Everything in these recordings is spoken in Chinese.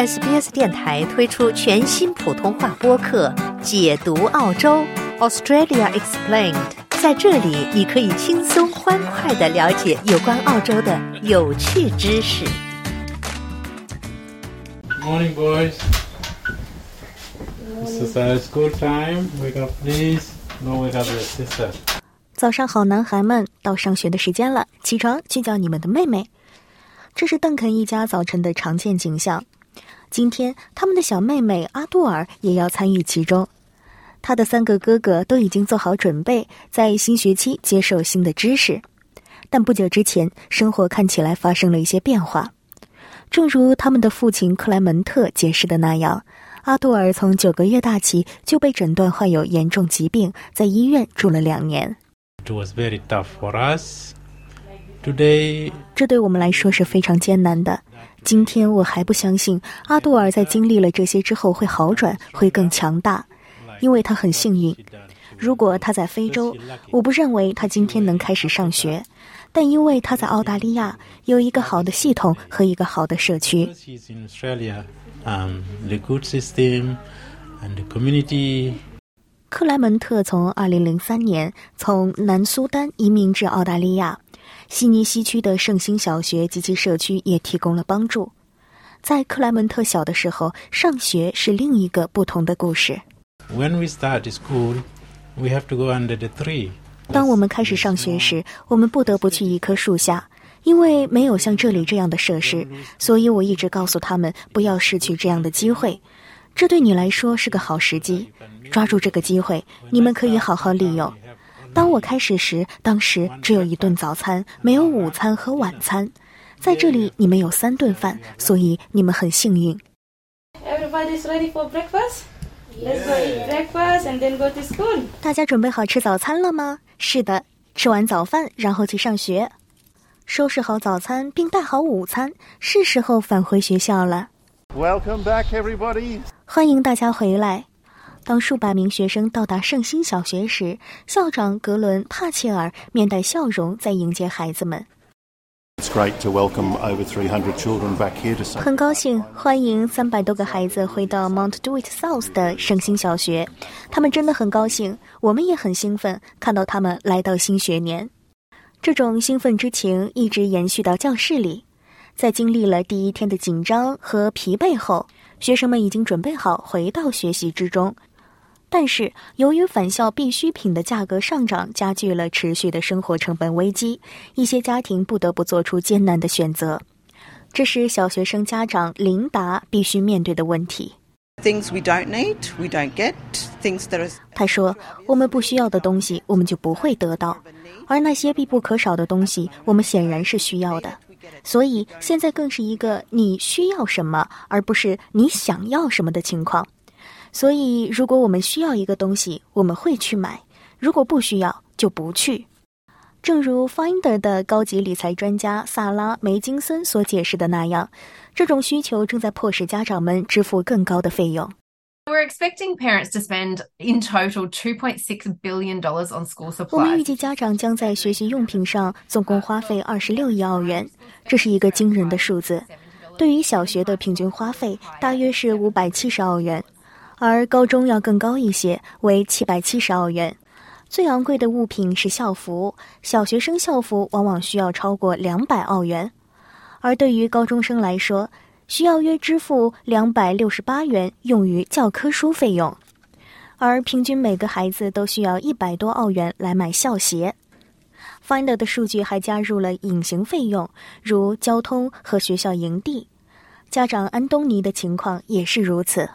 SBS 电台推出全新普通话播客《解读澳洲 Australia Explained》。在这里，你可以轻松欢快的了解有关澳洲的有趣知识。Morning, boys. This is uh, school time. Wake up, please. No, wake up your sister. 早上好，男孩们，到上学的时间了，起床去叫你们的妹妹。这是邓肯一家早晨的常见景象。今天，他们的小妹妹阿杜尔也要参与其中。他的三个哥哥都已经做好准备，在新学期接受新的知识。但不久之前，生活看起来发生了一些变化。正如他们的父亲克莱门特解释的那样，阿杜尔从九个月大起就被诊断患有严重疾病，在医院住了两年。It was very tough for us. Today, 这对我们来说是非常艰难的。今天我还不相信阿杜尔在经历了这些之后会好转，会更强大，因为他很幸运。如果他在非洲，我不认为他今天能开始上学，但因为他在澳大利亚有一个好的系统和一个好的社区。Um, 克莱门特从2003年从南苏丹移民至澳大利亚，悉尼西区的圣心小学及其社区也提供了帮助。在克莱门特小的时候，上学是另一个不同的故事。When we start school, we have to go under the tree. 当我们开始上学时，我们不得不去一棵树下，因为没有像这里这样的设施，所以我一直告诉他们不要失去这样的机会。这对你来说是个好时机，抓住这个机会，你们可以好好利用。当我开始时，当时只有一顿早餐，没有午餐和晚餐。在这里，你们有三顿饭，所以你们很幸运。Everybody's ready for breakfast? Let's go eat breakfast and then go to school. 大家准备好吃早餐了吗？是的，吃完早饭，然后去上学，收拾好早餐并带好午餐，是时候返回学校了。Welcome back, everybody. 欢迎大家回来。当数百名学生到达圣心小学时，校长格伦·帕切尔面带笑容在迎接孩子们。It's great to welcome over 300 children back here to St. 很高兴欢迎三百多个孩子回到 Mount Druitt South 的圣心小学，他们真的很高兴，我们也很兴奋看到他们来到新学年。这种兴奋之情一直延续到教室里。在经历了第一天的紧张和疲惫后，学生们已经准备好回到学习之中。但是，由于返校必需品的价格上涨，加剧了持续的生活成本危机，一些家庭不得不做出艰难的选择。这是小学生家长琳达必须面对的问题。Things we don't need, we don't get. Things that are 他说：“我们不需要的东西，我们就不会得到；而那些必不可少的东西，我们显然是需要的。所以现在更是一个你需要什么，而不是你想要什么的情况。所以，如果我们需要一个东西，我们会去买；如果不需要，就不去。”正如 Finder 的高级理财专家萨拉·梅金森所解释的那样，这种需求正在迫使家长们支付更高的费用。We're expecting parents to spend in total $2.6 billion dollars on school 我们预 supplies. 计家长将在学习用品上总共花费二十六亿澳元，这是一个惊人的数字。对于小学的平均花费大约是五百七十澳元，而高中要更高一些，为七百七十澳元。最昂贵的物品是校服，小学生校服往往需要超过两百澳元，而对于高中生来说，需要约支付两百六十八元用于教科书费用。而平均每个孩子都需要一百多澳元来买校鞋。Finder 的数据还加入了隐形费用，如交通和学校营地。家长安东尼的情况也是如此。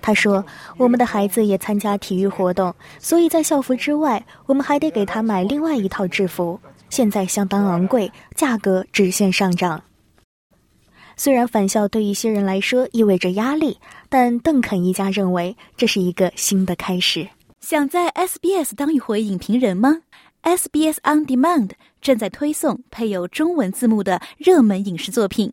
他说：“我们的孩子也参加体育活动，所以在校服之外，我们还得给他买另外一套制服。现在相当昂贵，价格直线上涨。”虽然返校对一些人来说意味着压力，但邓肯一家认为这是一个新的开始。想在 SBS 当一回影评人吗？SBS On Demand 正在推送配有中文字幕的热门影视作品。